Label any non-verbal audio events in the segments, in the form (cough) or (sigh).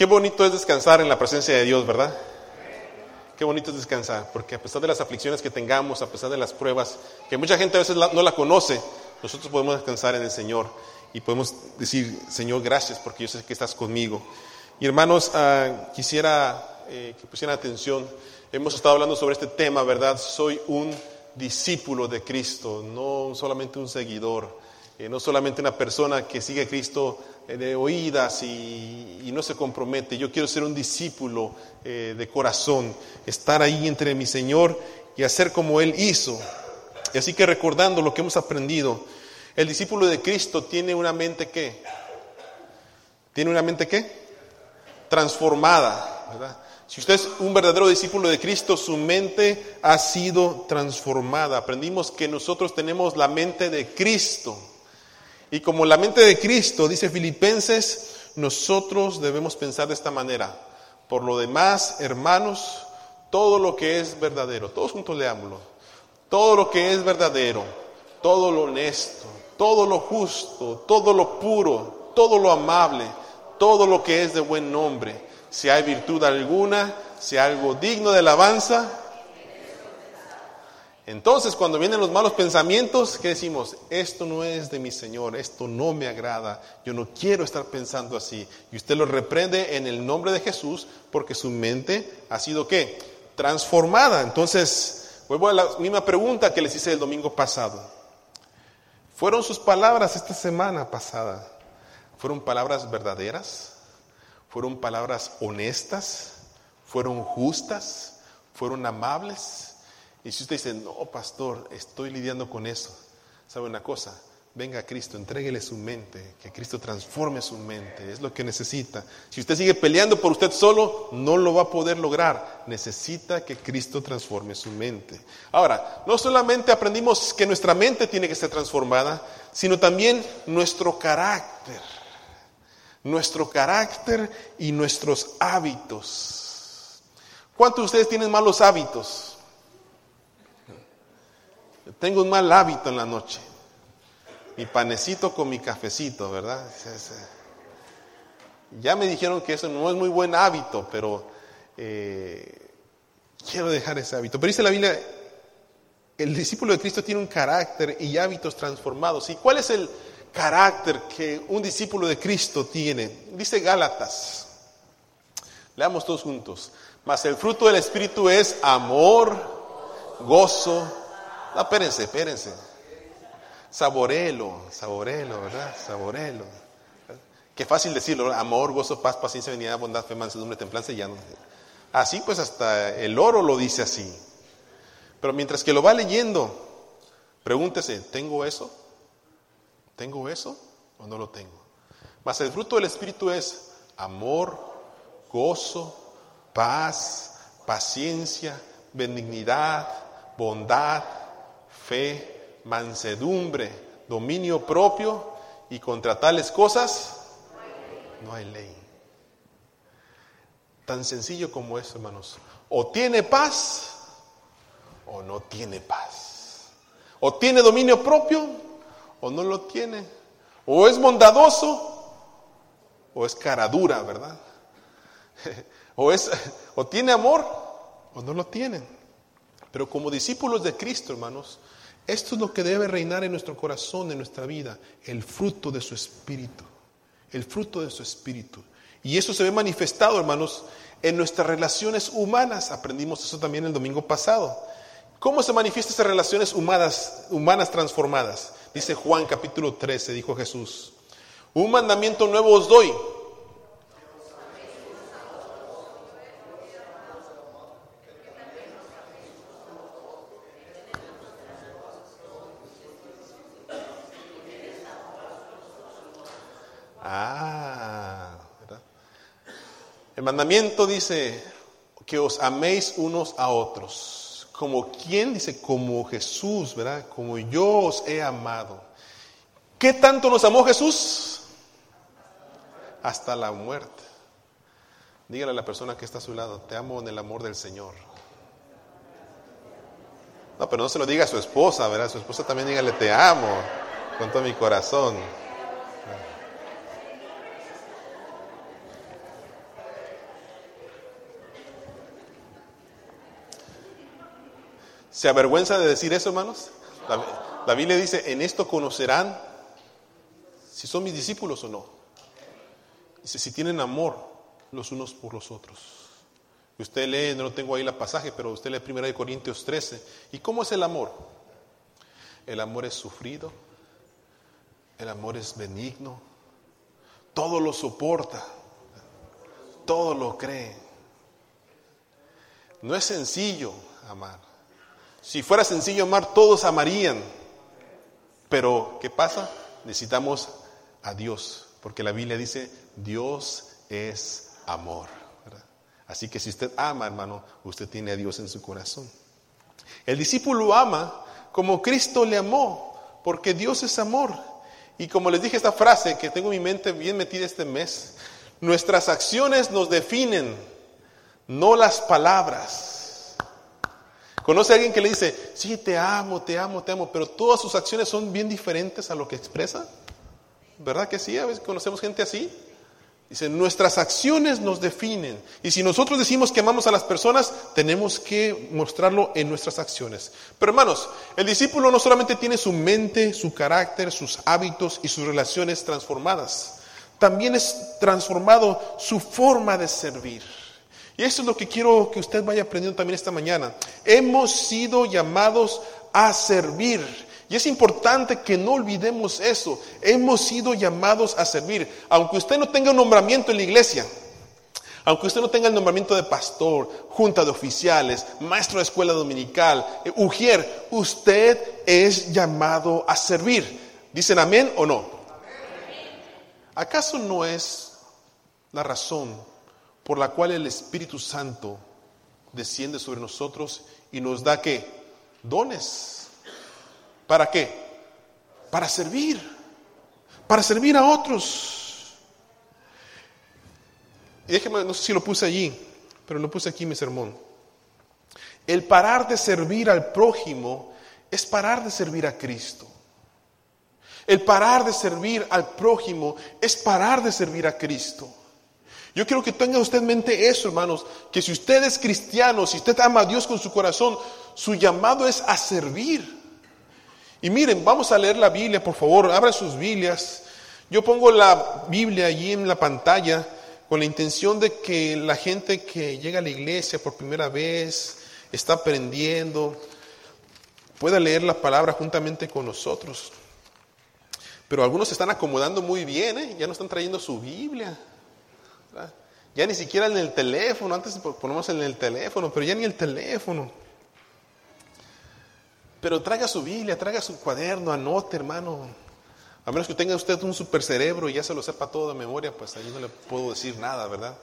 Qué bonito es descansar en la presencia de Dios, ¿verdad? Qué bonito es descansar, porque a pesar de las aflicciones que tengamos, a pesar de las pruebas, que mucha gente a veces no la conoce, nosotros podemos descansar en el Señor y podemos decir, Señor, gracias porque yo sé que estás conmigo. Y hermanos, ah, quisiera eh, que pusieran atención. Hemos estado hablando sobre este tema, ¿verdad? Soy un discípulo de Cristo, no solamente un seguidor, eh, no solamente una persona que sigue a Cristo de oídas y, no se compromete. Yo quiero ser un discípulo de corazón, estar ahí entre mi Señor y hacer como Él hizo. Y así que recordando lo que hemos aprendido, el discípulo de Cristo tiene una mente que, tiene una mente que, transformada. Si usted es un verdadero discípulo de Cristo, su mente ha sido transformada. Aprendimos que nosotros tenemos la mente de Cristo. Y como la mente de Cristo, dice Filipenses, nosotros debemos pensar de esta manera. Por lo demás, hermanos, todo lo que es verdadero, todos juntos leámoslo, todo lo que es verdadero, todo lo honesto, todo lo justo, todo lo puro, todo lo amable, todo lo que es de buen nombre si hay virtud alguna, si algo digno de alabanza. Entonces, cuando vienen los malos pensamientos, ¿qué decimos? Esto no es de mi Señor, esto no me agrada, yo no quiero estar pensando así. Y usted lo reprende en el nombre de Jesús porque su mente ha sido qué? Transformada. Entonces, vuelvo a la misma pregunta que les hice el domingo pasado. ¿Fueron sus palabras esta semana pasada? ¿Fueron palabras verdaderas? fueron palabras honestas, fueron justas, fueron amables. Y si usted dice, no, pastor, estoy lidiando con eso, ¿sabe una cosa? Venga a Cristo, entréguele su mente, que Cristo transforme su mente, es lo que necesita. Si usted sigue peleando por usted solo, no lo va a poder lograr. Necesita que Cristo transforme su mente. Ahora, no solamente aprendimos que nuestra mente tiene que ser transformada, sino también nuestro carácter nuestro carácter y nuestros hábitos. ¿Cuántos de ustedes tienen malos hábitos? Tengo un mal hábito en la noche. Mi panecito con mi cafecito, ¿verdad? Ya me dijeron que eso no es muy buen hábito, pero eh, quiero dejar ese hábito. Pero dice la Biblia, el discípulo de Cristo tiene un carácter y hábitos transformados. ¿Y cuál es el, carácter que un discípulo de Cristo tiene. Dice Gálatas, leamos todos juntos, mas el fruto del Espíritu es amor, gozo, no, espérense, espérense, saborelo, saborelo, ¿verdad? Saborelo. Qué fácil decirlo, amor, gozo, paz, paciencia, venida, bondad, fe, mansedumbre, templanza y ya no. Así pues hasta el oro lo dice así. Pero mientras que lo va leyendo, pregúntese, ¿tengo eso? ¿Tengo eso o no lo tengo? Mas el fruto del Espíritu es amor, gozo, paz, paciencia, benignidad, bondad, fe, mansedumbre, dominio propio y contra tales cosas no hay ley. Tan sencillo como eso, hermanos. O tiene paz o no tiene paz. O tiene dominio propio o no lo tiene. O es bondadoso o es cara dura, ¿verdad? (laughs) o, es, o tiene amor o no lo tiene. Pero como discípulos de Cristo, hermanos, esto es lo que debe reinar en nuestro corazón, en nuestra vida, el fruto de su espíritu. El fruto de su espíritu. Y eso se ve manifestado, hermanos, en nuestras relaciones humanas. Aprendimos eso también el domingo pasado. ¿Cómo se manifiestan esas relaciones humanas, humanas transformadas? Dice Juan capítulo 13, dijo Jesús, un mandamiento nuevo os doy. Dice que os améis unos a otros como quien dice, como Jesús, ¿verdad? Como yo os he amado. ¿Qué tanto nos amó Jesús? Hasta la muerte. Dígale a la persona que está a su lado, te amo en el amor del Señor. No, pero no se lo diga a su esposa, ¿verdad? su esposa también dígale, te amo con todo mi corazón. ¿Se avergüenza de decir eso, hermanos? La, la Biblia dice, en esto conocerán si son mis discípulos o no. Dice, si tienen amor los unos por los otros. Usted lee, no tengo ahí la pasaje, pero usted lee 1 Corintios 13. ¿Y cómo es el amor? El amor es sufrido, el amor es benigno, todo lo soporta, todo lo cree. No es sencillo amar. Si fuera sencillo amar, todos amarían. Pero, ¿qué pasa? Necesitamos a Dios, porque la Biblia dice, Dios es amor. Así que si usted ama, hermano, usted tiene a Dios en su corazón. El discípulo ama como Cristo le amó, porque Dios es amor. Y como les dije esta frase que tengo en mi mente bien metida este mes, nuestras acciones nos definen, no las palabras. ¿Conoce a alguien que le dice, sí, te amo, te amo, te amo, pero todas sus acciones son bien diferentes a lo que expresa? ¿Verdad que sí? A veces conocemos gente así. Dice, nuestras acciones nos definen. Y si nosotros decimos que amamos a las personas, tenemos que mostrarlo en nuestras acciones. Pero hermanos, el discípulo no solamente tiene su mente, su carácter, sus hábitos y sus relaciones transformadas, también es transformado su forma de servir. Y eso es lo que quiero que usted vaya aprendiendo también esta mañana. Hemos sido llamados a servir. Y es importante que no olvidemos eso. Hemos sido llamados a servir. Aunque usted no tenga un nombramiento en la iglesia, aunque usted no tenga el nombramiento de pastor, junta de oficiales, maestro de escuela dominical, eh, ujier, usted es llamado a servir. ¿Dicen amén o no? ¿Acaso no es la razón por la cual el Espíritu Santo desciende sobre nosotros y nos da qué? Dones ¿Para qué? Para servir, para servir a otros. Y déjeme, no sé si lo puse allí, pero lo puse aquí en mi sermón. El parar de servir al prójimo es parar de servir a Cristo. El parar de servir al prójimo es parar de servir a Cristo. Yo quiero que tenga usted en mente eso, hermanos, que si usted es cristiano, si usted ama a Dios con su corazón, su llamado es a servir. Y miren, vamos a leer la Biblia, por favor, abran sus Biblias. Yo pongo la Biblia allí en la pantalla con la intención de que la gente que llega a la iglesia por primera vez, está aprendiendo, pueda leer la palabra juntamente con nosotros. Pero algunos se están acomodando muy bien, ¿eh? ya no están trayendo su Biblia. Ya ni siquiera en el teléfono, antes ponemos en el teléfono, pero ya ni el teléfono. Pero traiga su Biblia, traiga su cuaderno, anote, hermano. A menos que tenga usted un super cerebro y ya se lo sepa todo de memoria, pues ahí no le puedo decir nada, ¿verdad?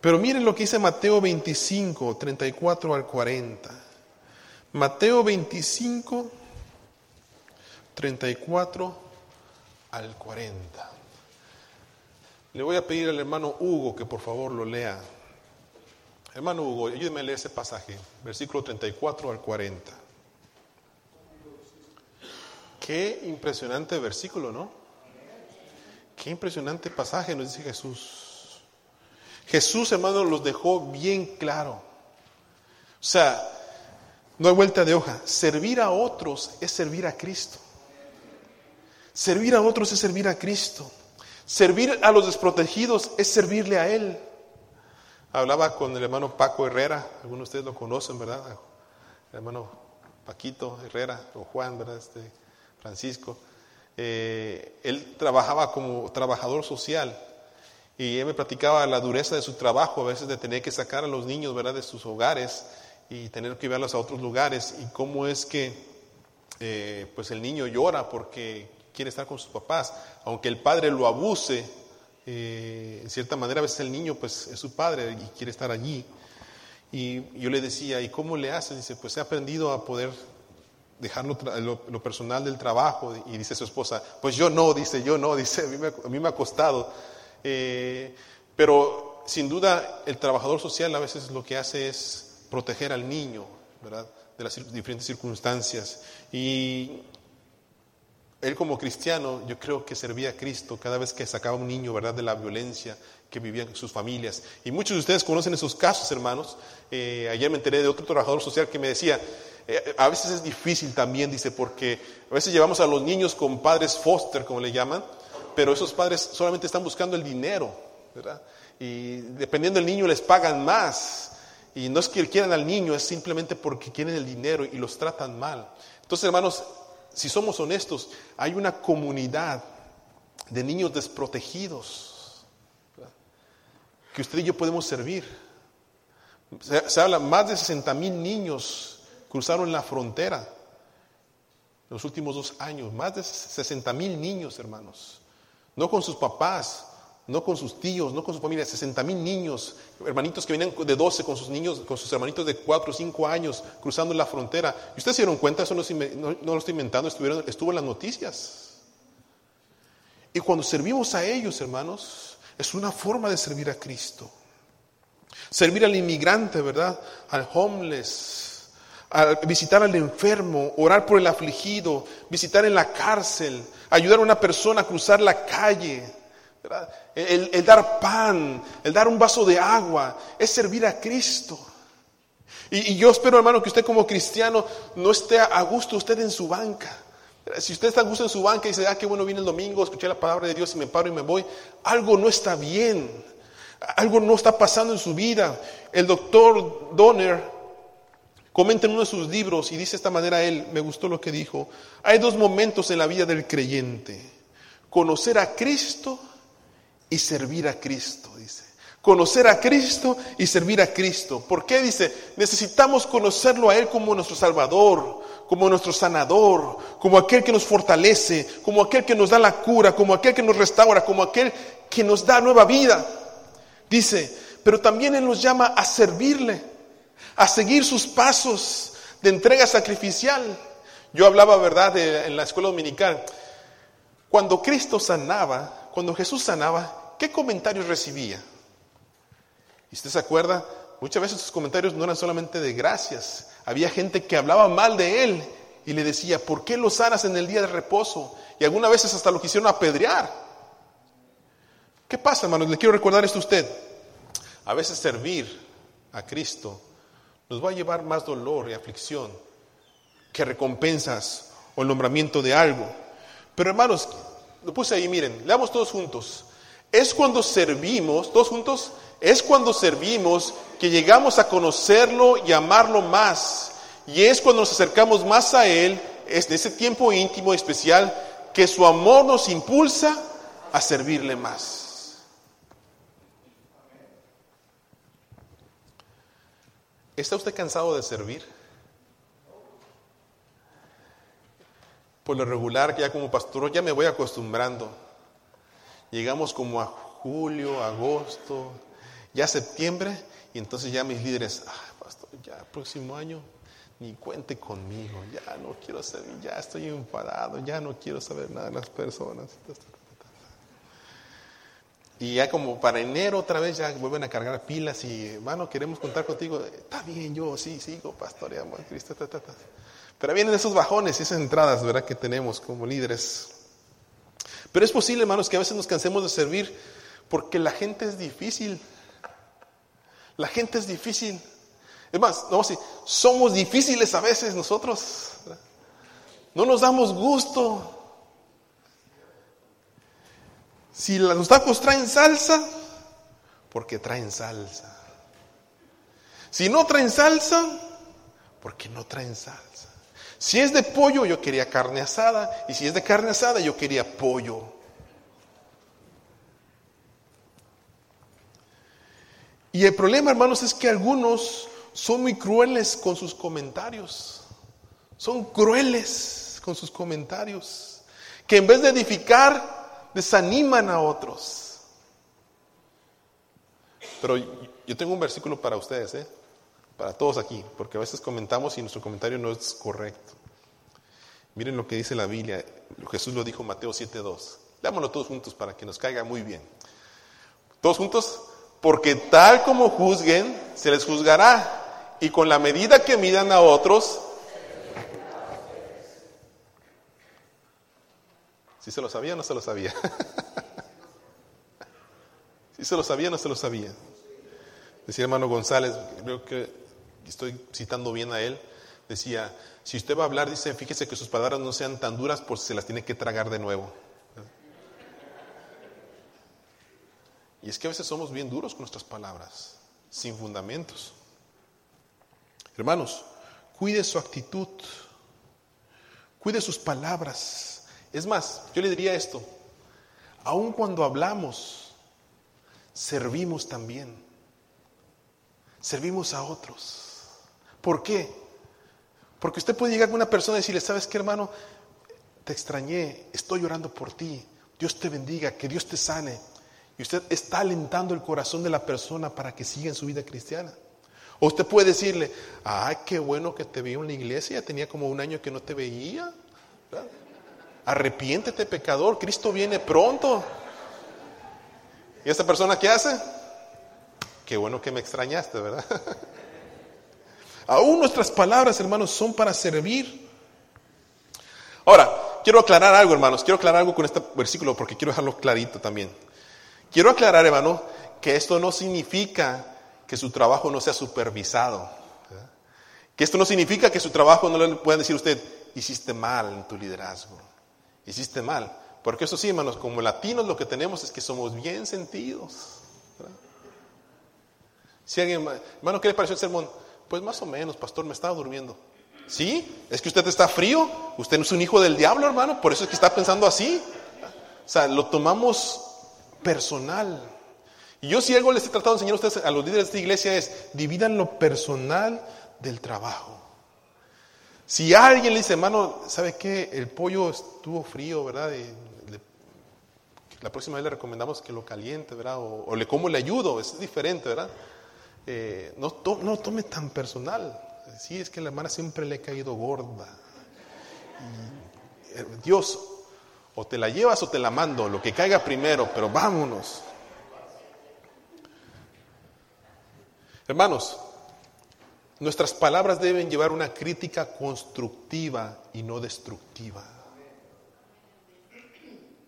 Pero miren lo que dice Mateo 25, 34 al 40. Mateo 25, 34 al 40. Le voy a pedir al hermano Hugo que por favor lo lea. Hermano Hugo, ayúdeme a leer ese pasaje, versículo 34 al 40. Qué impresionante versículo, ¿no? Qué impresionante pasaje nos dice Jesús. Jesús, hermano, los dejó bien claro. O sea, no hay vuelta de hoja. Servir a otros es servir a Cristo. Servir a otros es servir a Cristo. Servir a los desprotegidos es servirle a Él. Hablaba con el hermano Paco Herrera, algunos de ustedes lo conocen, ¿verdad? El hermano Paquito Herrera o Juan, ¿verdad? Este, Francisco, eh, él trabajaba como trabajador social y él me platicaba la dureza de su trabajo, a veces de tener que sacar a los niños ¿verdad? de sus hogares y tener que llevarlos a otros lugares y cómo es que eh, pues el niño llora porque quiere estar con sus papás, aunque el padre lo abuse, eh, en cierta manera a veces el niño pues es su padre y quiere estar allí. Y yo le decía, ¿y cómo le hace? Dice, pues he aprendido a poder dejar lo, personal del trabajo y dice su esposa, pues yo no, dice, yo no, (laughs) dice, a mí me, ha costado. Eh, pero sin duda el trabajador social a veces lo que hace es proteger al niño, ¿verdad? De las diferentes circunstancias. Y él como cristiano, yo creo que servía a Cristo cada vez que sacaba un niño, ¿verdad?, de la violencia que vivían sus familias. Y muchos de ustedes conocen esos casos, hermanos. Eh, ayer me enteré de otro trabajador social que me decía, eh, a veces es difícil también, dice, porque a veces llevamos a los niños con padres foster, como le llaman, pero esos padres solamente están buscando el dinero, ¿verdad? Y dependiendo del niño les pagan más. Y no es que quieran al niño, es simplemente porque quieren el dinero y los tratan mal. Entonces, hermanos, si somos honestos, hay una comunidad de niños desprotegidos que usted y yo podemos servir. Se, habla, más de 60 mil niños cruzaron la frontera en los últimos dos años, más de 60 mil niños, hermanos, no con sus papás, no con sus tíos, no con su familia, 60 mil niños, hermanitos que vienen de 12 con sus niños, con sus hermanitos de 4 o 5 años cruzando la frontera. ¿Y ustedes se dieron cuenta? Eso no, lo estoy inventando, estuvo en las noticias. Y cuando servimos a ellos, hermanos, es una forma de servir a Cristo. Servir al inmigrante, ¿verdad? Al homeless, visitar al enfermo, orar por el afligido, visitar en la cárcel, ayudar a una persona a cruzar la calle, el, dar pan, el dar un vaso de agua, es servir a Cristo. Y, yo espero, hermano, que usted como cristiano no esté a gusto usted en su banca. Si usted está a gusto en su banca y dice, ah, qué bueno, viene el domingo, escuché la palabra de Dios y me paro y me voy, algo no está bien. Algo no está pasando en su vida. El doctor Donner comenta en uno de sus libros y dice de esta manera él, me gustó lo que dijo, hay dos momentos en la vida del creyente. Conocer a Cristo y servir a Cristo, dice. Conocer a Cristo y servir a Cristo. ¿Por qué? Dice, necesitamos conocerlo a Él como nuestro Salvador, como nuestro sanador, como aquel que nos fortalece, como aquel que nos da la cura, como aquel que nos restaura, como aquel que nos da nueva vida. Dice, pero también Él nos llama a servirle, a seguir sus pasos de entrega sacrificial. Yo hablaba, ¿verdad?, en la escuela dominical. Cuando Cristo sanaba, cuando Jesús sanaba, ¿qué comentarios recibía? ¿Y usted se acuerda? Muchas veces sus comentarios no eran solamente de gracias. Había gente que hablaba mal de él y le decía, ¿por qué lo sanas en el día de reposo? Y algunas veces hasta lo quisieron apedrear. ¿Qué pasa, hermanos? Le quiero recordar esto a usted. A veces servir a Cristo nos va a llevar más dolor y aflicción que recompensas o el nombramiento de algo. Pero hermanos, lo puse ahí, miren, leamos todos juntos. Es cuando servimos, todos juntos, es cuando servimos que llegamos a conocerlo y amarlo más. Y es cuando nos acercamos más a Él, es en ese tiempo íntimo y especial, que su amor nos impulsa a servirle más. ¿Está usted cansado de servir? por lo regular, ya como pastor, ya me voy acostumbrando. Llegamos como a julio, agosto, ya septiembre, y entonces ya mis líderes, pastor, ya próximo año ni cuente conmigo, ya no quiero servir, ya estoy enfadado, ya no quiero saber nada de las personas. Y ya como para enero otra vez ya vuelven a cargar pilas y, hermano, queremos contar contigo. Está bien, yo sí sigo pastoreando a Cristo. Pero vienen esos bajones y esas entradas, ¿verdad?, que tenemos como líderes. Pero es posible, hermanos, que a veces nos cansemos de servir porque la gente es difícil. La gente es difícil. Es más, no, somos difíciles a veces nosotros. No nos damos gusto. Si los tacos traen salsa, porque traen salsa. Si no traen salsa, porque no traen salsa. Si es de pollo, yo quería carne asada. Y si es de carne asada, yo quería pollo. Y el problema, hermanos, es que algunos son muy crueles con sus comentarios. Son crueles con sus comentarios. Que en vez de edificar, desaniman a otros. Pero yo tengo un versículo para ustedes, ¿eh? Para todos aquí, porque a veces comentamos y nuestro comentario no es correcto. Miren lo que dice la Biblia, Jesús lo dijo en Mateo 7.2. Leámoslo todos juntos para que nos caiga muy bien. Todos juntos, porque tal como juzguen, se les juzgará, y con la medida que midan a otros, ¿Sí se lo sabía o no se lo sabía? (laughs) ¿Sí se lo sabía o no se lo sabía? Decía hermano González, creo que estoy citando bien a él, decía, si usted va a hablar, dice, fíjese que sus palabras no sean tan duras por si se las tiene que tragar de nuevo. Y es que a veces somos bien duros con nuestras palabras, sin fundamentos. Hermanos, cuide su actitud, cuide sus palabras. Es más, yo le diría esto, aun cuando hablamos, servimos también. Servimos a otros. ¿Por qué? Porque usted puede llegar con una persona y decirle, ¿sabes qué hermano? Te extrañé, estoy llorando por ti. Dios te bendiga, que Dios te sane. Y usted está alentando el corazón de la persona para que siga en su vida cristiana. O usted puede decirle, ay, qué bueno que te vi en la iglesia, tenía como un año que no te veía. Arrepiéntete, pecador, Cristo viene pronto. ¿Y esta persona qué hace? Qué bueno que me extrañaste, ¿verdad? (laughs) Aún nuestras palabras, hermanos, son para servir. Ahora, quiero aclarar algo, hermanos, quiero aclarar algo con este versículo porque quiero dejarlo clarito también. Quiero aclarar, hermano, que esto no significa que su trabajo no sea supervisado. Que esto no significa que su trabajo no le puedan decir a usted, hiciste mal en tu liderazgo. Hiciste mal. Porque eso sí, hermanos, como latinos lo que tenemos es que somos bien sentidos. Si alguien, hermano, ¿qué le pareció el sermón? Pues más o menos, pastor, me estaba durmiendo. ¿Sí? ¿Es que usted está frío? Usted no es un hijo del diablo, hermano, por eso es que está pensando así. O sea, lo tomamos personal. Y yo si algo les he tratado de enseñar a ustedes, a los líderes de esta iglesia, es dividan lo personal del trabajo. Si alguien le dice, hermano, ¿sabe qué? El pollo estuvo frío, ¿verdad? la próxima vez le recomendamos que lo caliente, ¿verdad? O, le como le ayudo, es diferente, ¿verdad? Eh, no, no tome tan personal. Sí, es que la hermana siempre le ha caído gorda. Eh, Dios o te la llevas o te la mando, lo que caiga primero, pero vámonos. Hermanos, nuestras palabras deben llevar una crítica constructiva y no destructiva.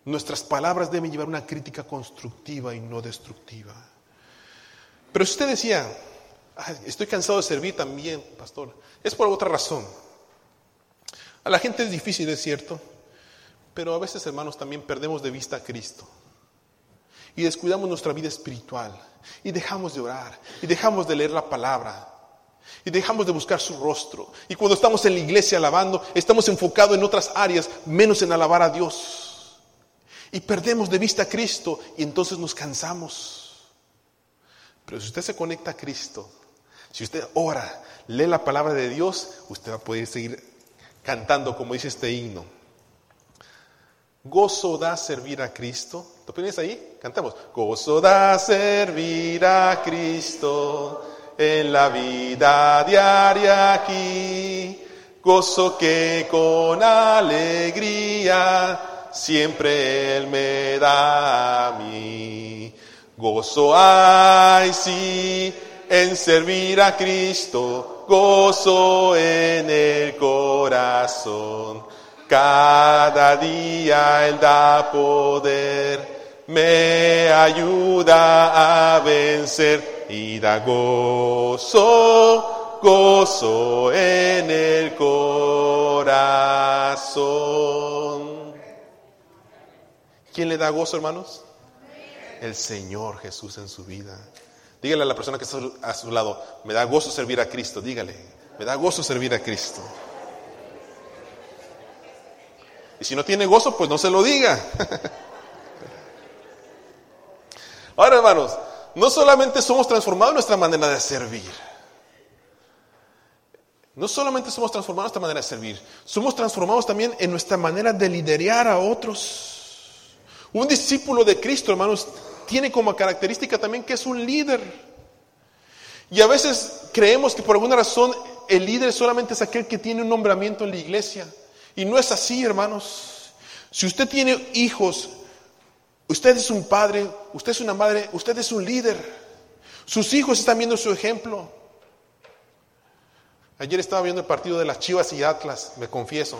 Nuestras palabras deben llevar una crítica constructiva y no destructiva. Pero si usted decía, estoy cansado de servir también, pastor, es por otra razón. A la gente es difícil, es cierto, pero a veces, hermanos, también perdemos de vista a Cristo. Y descuidamos nuestra vida espiritual. Y dejamos de orar. Y dejamos de leer la palabra. Y dejamos de buscar su rostro. Y cuando estamos en la iglesia alabando, estamos enfocados en otras áreas, menos en alabar a Dios. Y perdemos de vista a Cristo y entonces nos cansamos. Pero si usted se conecta a Cristo, si usted ora, lee la palabra de Dios, usted va a poder seguir cantando como dice este himno. Gozo da servir a Cristo. ¿Te pones ahí? Cantamos. Gozo da servir a Cristo en la vida diaria aquí. Gozo que con alegría siempre Él me da a mí. Gozo hay, sí, en servir a Cristo. Gozo en el corazón cada día Él da poder, me ayuda a vencer y da gozo, gozo en el corazón. ¿Quién le da gozo, hermanos? El Señor Jesús en su vida. Dígale a la persona que está a su lado, me da gozo servir a Cristo, dígale, me da gozo servir a Cristo. Y si no tiene gozo, pues no se lo diga. (laughs) Ahora, hermanos, no solamente somos transformados en nuestra manera de servir. No solamente somos transformados en nuestra manera de servir, somos transformados también en nuestra manera de liderar a otros. Un discípulo de Cristo, hermanos, tiene como característica también que es un líder. Y a veces creemos que por alguna razón el líder solamente es aquel que tiene un nombramiento en la iglesia. Y no es así, hermanos. Si usted tiene hijos, usted es un padre, usted es una madre, usted es un líder. Sus hijos están viendo su ejemplo. Ayer estaba viendo el partido de las Chivas y Atlas, me confieso.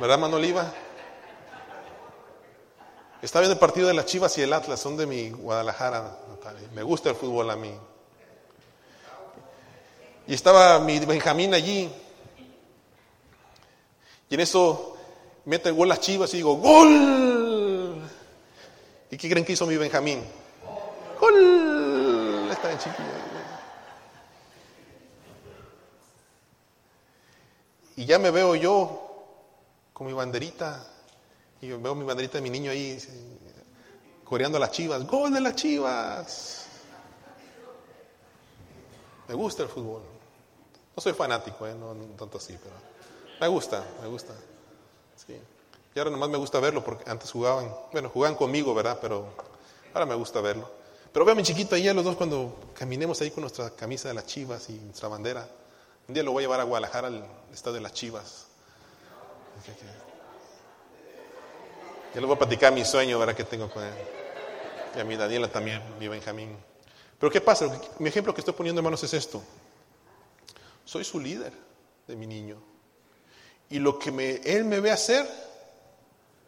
¿Verdad, Manoliva? Estaba viendo el partido de las Chivas y el Atlas, son de mi Guadalajara, Me gusta el fútbol a mí. Y estaba mi Benjamín allí. Y en eso mete el gol las Chivas y digo, ¡Gol! ¿Y qué creen que hizo mi Benjamín? ¡Gol! Está en chiquillo. Y ya me veo yo con mi banderita y veo mi banderita de mi niño ahí coreando las chivas. ¡Gol de las chivas! Me gusta el fútbol. No soy fanático, ¿eh? no, tanto así, pero me gusta, me gusta. Sí. Y ahora nomás me gusta verlo porque antes jugaban, bueno, jugaban conmigo, ¿verdad? Pero ahora me gusta verlo. Pero veo a mi chiquito ahí a los dos cuando caminemos ahí con nuestra camisa de las chivas y nuestra bandera. Un día lo voy a llevar a Guadalajara al estado de las chivas. Ya les voy a platicar mi sueño, ¿verdad? Que tengo con él. Y a mi Daniela también, mi Benjamín. Pero ¿qué pasa? Mi ejemplo que estoy poniendo, hermanos, es esto. Soy su líder de mi niño. Y lo que él me ve hacer,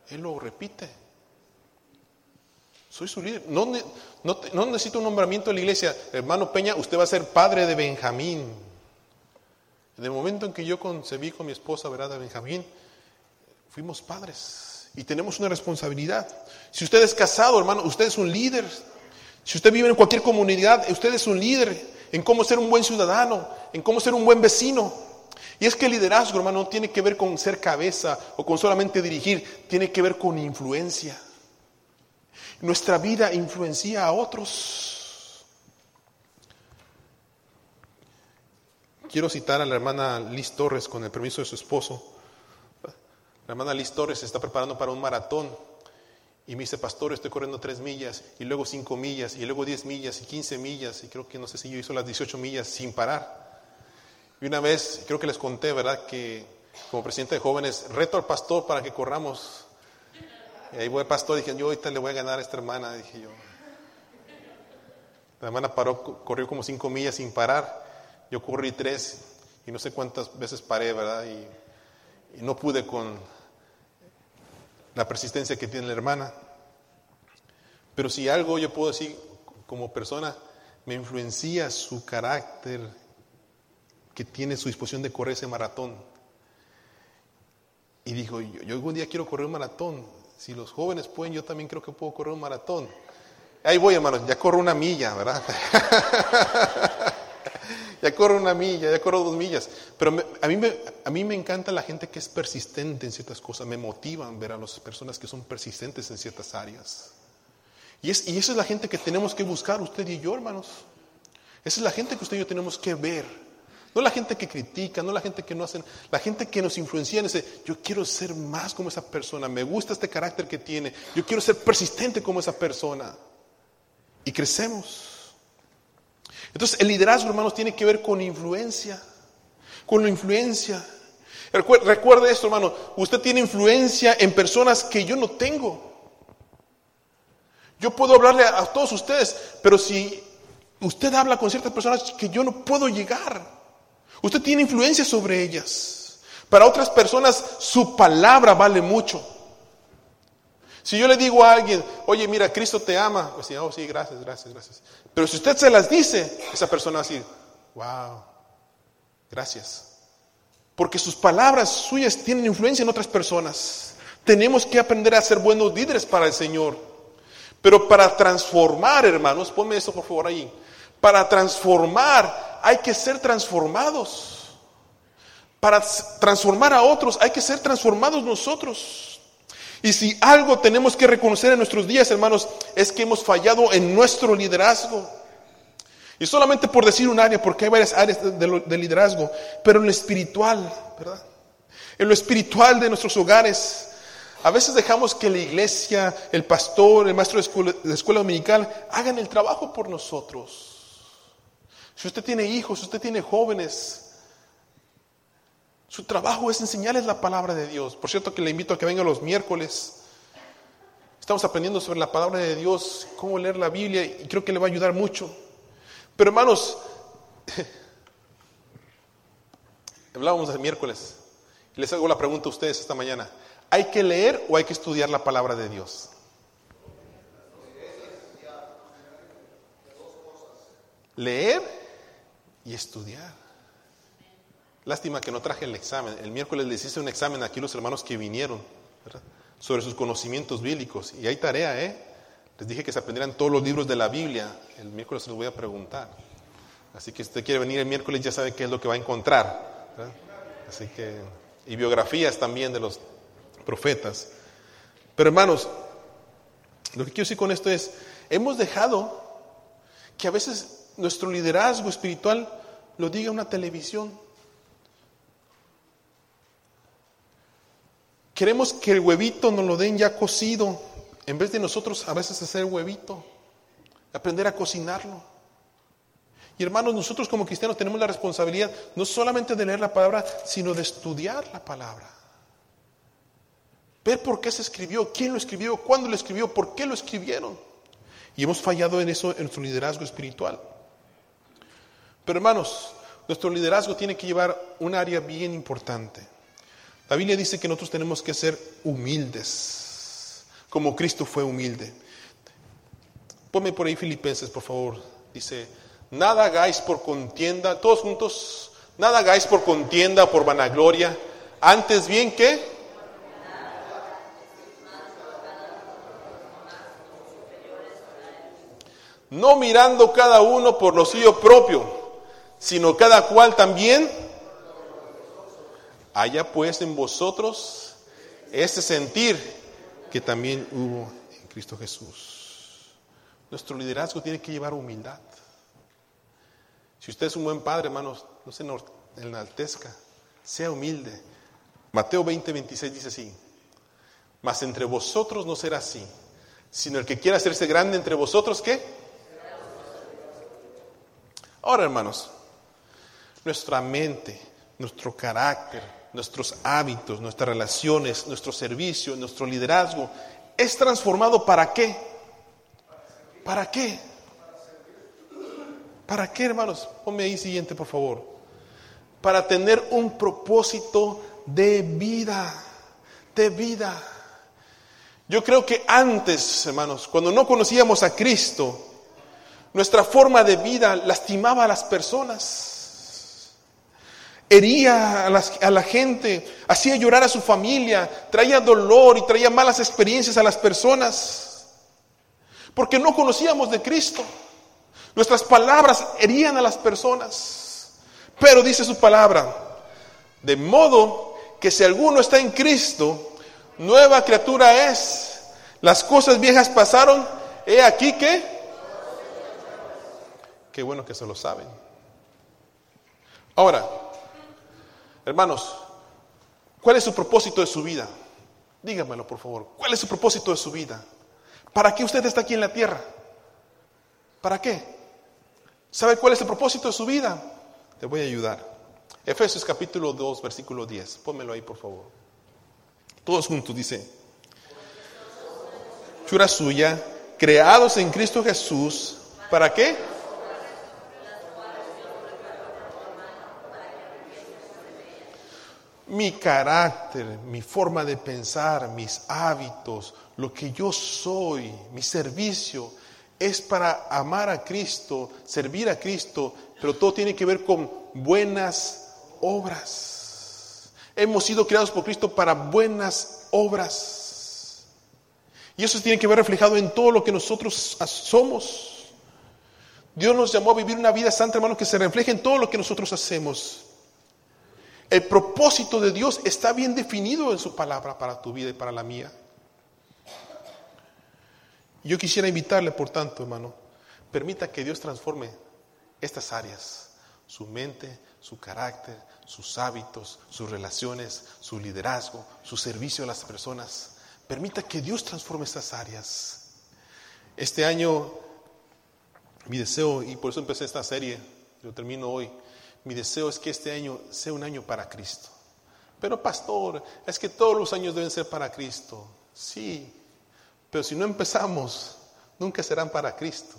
él lo repite. Soy su líder. No, necesito un nombramiento en la iglesia. Hermano Peña, usted va a ser padre de Benjamín. En el momento en que yo concebí con mi esposa, ¿verdad? De Benjamín, fuimos padres. Y tenemos una responsabilidad. Si usted es casado, hermano, usted es un líder. Si usted vive en cualquier comunidad, usted es un líder en cómo ser un buen ciudadano, en cómo ser un buen vecino. Y es que el liderazgo, hermano, no tiene que ver con ser cabeza o con solamente dirigir, tiene que ver con influencia. Nuestra vida influencia a otros. Quiero citar a la hermana Liz Torres con el permiso de su esposo. Hermana Liz Torres se está preparando para un maratón y me dice, pastor, estoy corriendo tres millas y luego cinco millas y luego diez millas y quince millas y creo que no sé si yo hizo las 18 millas sin parar. Y una vez, creo que les conté, ¿verdad? Que como presidente de jóvenes, reto al pastor para que corramos. Y ahí voy el pastor, dije, yo ahorita le voy a ganar a esta hermana, dije yo. La hermana paró, corrió como cinco millas sin parar. Yo corrí tres y no sé cuántas veces paré, ¿verdad? Y no pude con la persistencia que tiene la hermana. Pero si algo yo puedo decir como persona, me influencia su carácter que tiene su disposición de correr ese maratón. Y dijo, yo, algún día quiero correr un maratón. Si los jóvenes pueden, yo también creo que puedo correr un maratón. Ahí voy, hermanos, ya corro una milla, ¿verdad? (laughs) ya corro una milla, ya corro dos millas. Pero a, mí me, a mí me encanta la gente que es persistente en ciertas cosas, me motivan ver a las personas que son persistentes en ciertas áreas. Y, es, y esa es la gente que tenemos que buscar, usted y yo, hermanos. Esa es la gente que usted y yo tenemos que ver. No la gente que critica, no la gente que no hacen, la gente que nos influencia en ese, yo quiero ser más como esa persona, me gusta este carácter que tiene, yo quiero ser persistente como esa persona. Y crecemos. Entonces, el liderazgo, hermanos, tiene que ver con influencia, con la influencia. Recuerde esto, hermano, usted tiene influencia en personas que yo no tengo. Yo puedo hablarle a, todos ustedes, pero si usted habla con ciertas personas que yo no puedo llegar, usted tiene influencia sobre ellas. Para otras personas su palabra vale mucho. Si yo le digo a alguien, oye, mira, Cristo te ama, pues sí, oh, sí, gracias, gracias, gracias. Pero si usted se las dice, esa persona va a decir, wow, gracias. Porque sus palabras suyas tienen influencia en otras personas. Tenemos que aprender a ser buenos líderes para el Señor. Pero para transformar, hermanos, ponme eso por favor ahí. Para transformar hay que ser transformados. Para transformar a otros hay que ser transformados nosotros. Y si algo tenemos que reconocer en nuestros días, hermanos, es que hemos fallado en nuestro liderazgo. Y solamente por decir un área, porque hay varias áreas de, liderazgo, pero en lo espiritual, ¿verdad? En lo espiritual de nuestros hogares. A veces dejamos que la iglesia, el pastor, el maestro de de escuela dominical hagan el trabajo por nosotros. Si usted tiene hijos, si usted tiene jóvenes, su trabajo es enseñarles la palabra de Dios. Por cierto que le invito a que venga los miércoles. Estamos aprendiendo sobre la palabra de Dios, cómo leer la Biblia y creo que le va a ayudar mucho. Pero hermanos, (laughs) hablábamos el miércoles. Y les hago la pregunta a ustedes esta mañana. ¿Hay que leer o hay que estudiar la palabra de Dios? Leer y estudiar. Lástima que no traje el examen. El miércoles les hice un examen aquí los hermanos que vinieron sobre sus conocimientos bíblicos. Y hay tarea, ¿eh? Les dije que se aprendieran todos los libros de la Biblia. El miércoles se los voy a preguntar. Así que si usted quiere venir el miércoles ya sabe qué es lo que va a encontrar. Así que, y biografías también de los profetas. Pero hermanos, lo que quiero decir con esto es, hemos dejado que a veces nuestro liderazgo espiritual lo diga una televisión. Queremos que el huevito nos lo den ya cocido, en vez de nosotros a veces hacer huevito, aprender a cocinarlo. Y hermanos, nosotros como cristianos tenemos la responsabilidad no solamente de leer la palabra, sino de estudiar la palabra. Ver por qué se escribió, quién lo escribió, cuándo lo escribió, por qué lo escribieron. Y hemos fallado en eso en nuestro liderazgo espiritual. Pero hermanos, nuestro liderazgo tiene que llevar un área bien importante. La Biblia dice que nosotros tenemos que ser humildes, como Cristo fue humilde. Ponme por ahí Filipenses, por favor. Dice, nada hagáis por contienda, todos juntos, nada hagáis por contienda, por vanagloria, antes bien que... No mirando cada uno por lo suyo propio, sino cada cual también haya pues en vosotros ese sentir que también hubo en Cristo Jesús. Nuestro liderazgo tiene que llevar humildad. Si usted es un buen padre, hermanos, no se enaltezca, sea humilde. Mateo 20, 26 dice así, mas entre vosotros no será así, sino el que quiera hacerse grande entre vosotros, ¿qué? Ahora, hermanos, nuestra mente, nuestro carácter, nuestros hábitos, nuestras relaciones, nuestro servicio, nuestro liderazgo, es transformado para qué? ¿Para qué? ¿Para qué, hermanos? Ponme ahí siguiente, por favor. Para tener un propósito de vida, de vida. Yo creo que antes, hermanos, cuando no conocíamos a Cristo, nuestra forma de vida lastimaba a las personas, hería a, la gente, hacía llorar a su familia, traía dolor y traía malas experiencias a las personas, porque no conocíamos de Cristo. Nuestras palabras herían a las personas. Pero dice su palabra, de modo que si alguno está en Cristo, nueva criatura es. Las cosas viejas pasaron, he aquí que... Qué bueno que se lo saben. Ahora, hermanos, ¿cuál es su propósito de su vida? Dígamelo, por favor. ¿Cuál es su propósito de su vida? ¿Para qué usted está aquí en la tierra? ¿Para qué? ¿Sabe cuál es el propósito de su vida? Te voy a ayudar. Efesios capítulo 2, versículo 10. Pónmelo ahí, por favor. Todos juntos dice. Chura suya, creados en Cristo Jesús, ¿para qué? Mi carácter, mi forma de pensar, mis hábitos, lo que yo soy, mi servicio, es para amar a Cristo, servir a Cristo, pero todo tiene que ver con buenas obras. Hemos sido creados por Cristo para buenas obras. Y eso tiene que ver reflejado en todo lo que nosotros somos. Dios nos llamó a vivir una vida santa, hermano, que se refleje en todo lo que nosotros hacemos. El propósito de Dios está bien definido en su palabra para tu vida y para la mía. Yo quisiera invitarle, por tanto, hermano, permita que Dios transforme estas áreas, su mente, su carácter, sus hábitos, sus relaciones, su liderazgo, su servicio a las personas. Permita que Dios transforme estas áreas. Este año, mi deseo, y por eso empecé esta serie, yo termino hoy, mi deseo es que este año sea un año para Cristo. Pero pastor, es que todos los años deben ser para Cristo. Sí, pero si no empezamos, nunca serán para Cristo.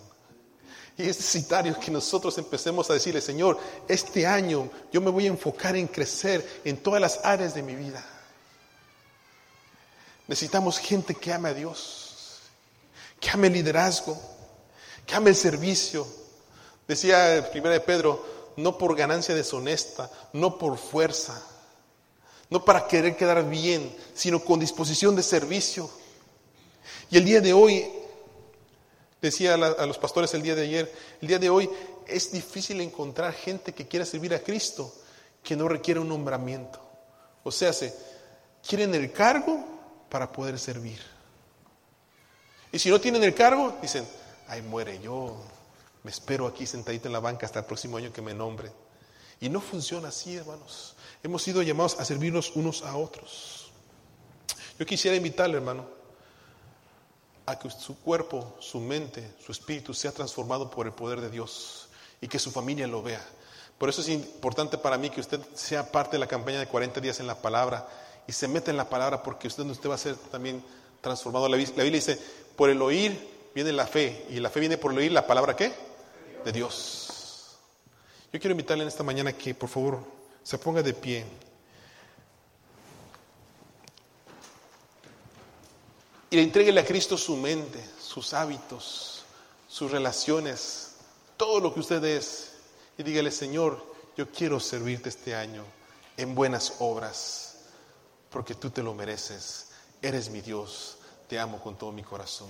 Y es necesario que nosotros empecemos a decirle, Señor, este año yo me voy a enfocar en crecer en todas las áreas de mi vida. Necesitamos gente que ame a Dios, que ame el liderazgo, que ame el servicio. Decía primera de Pedro, no por ganancia deshonesta, no por fuerza, no para querer quedar bien, sino con disposición de servicio. Y el día de hoy, decía a los pastores el día de ayer, el día de hoy es difícil encontrar gente que quiera servir a Cristo que no requiere un nombramiento. O sea, se quieren el cargo para poder servir. Y si no tienen el cargo, dicen, ay, muere yo, me espero aquí sentadito en la banca hasta el próximo año que me nombre. Y no funciona así, hermanos. Hemos sido llamados a servirnos unos a otros. Yo quisiera invitarle, hermano, a que su cuerpo, su mente, su espíritu sea transformado por el poder de Dios y que su familia lo vea. Por eso es importante para mí que usted sea parte de la campaña de 40 días en la palabra y se meta en la palabra porque usted, usted va a ser también transformado. La, Biblia dice, por el oír viene la fe y la fe viene por el oír la palabra qué? De Dios. Yo quiero invitarle en esta mañana que por favor se ponga de pie. Y le entregue a Cristo su mente, sus hábitos, sus relaciones, todo lo que usted es. Y dígale, Señor, yo quiero servirte este año en buenas obras, porque tú te lo mereces. Eres mi Dios, te amo con todo mi corazón.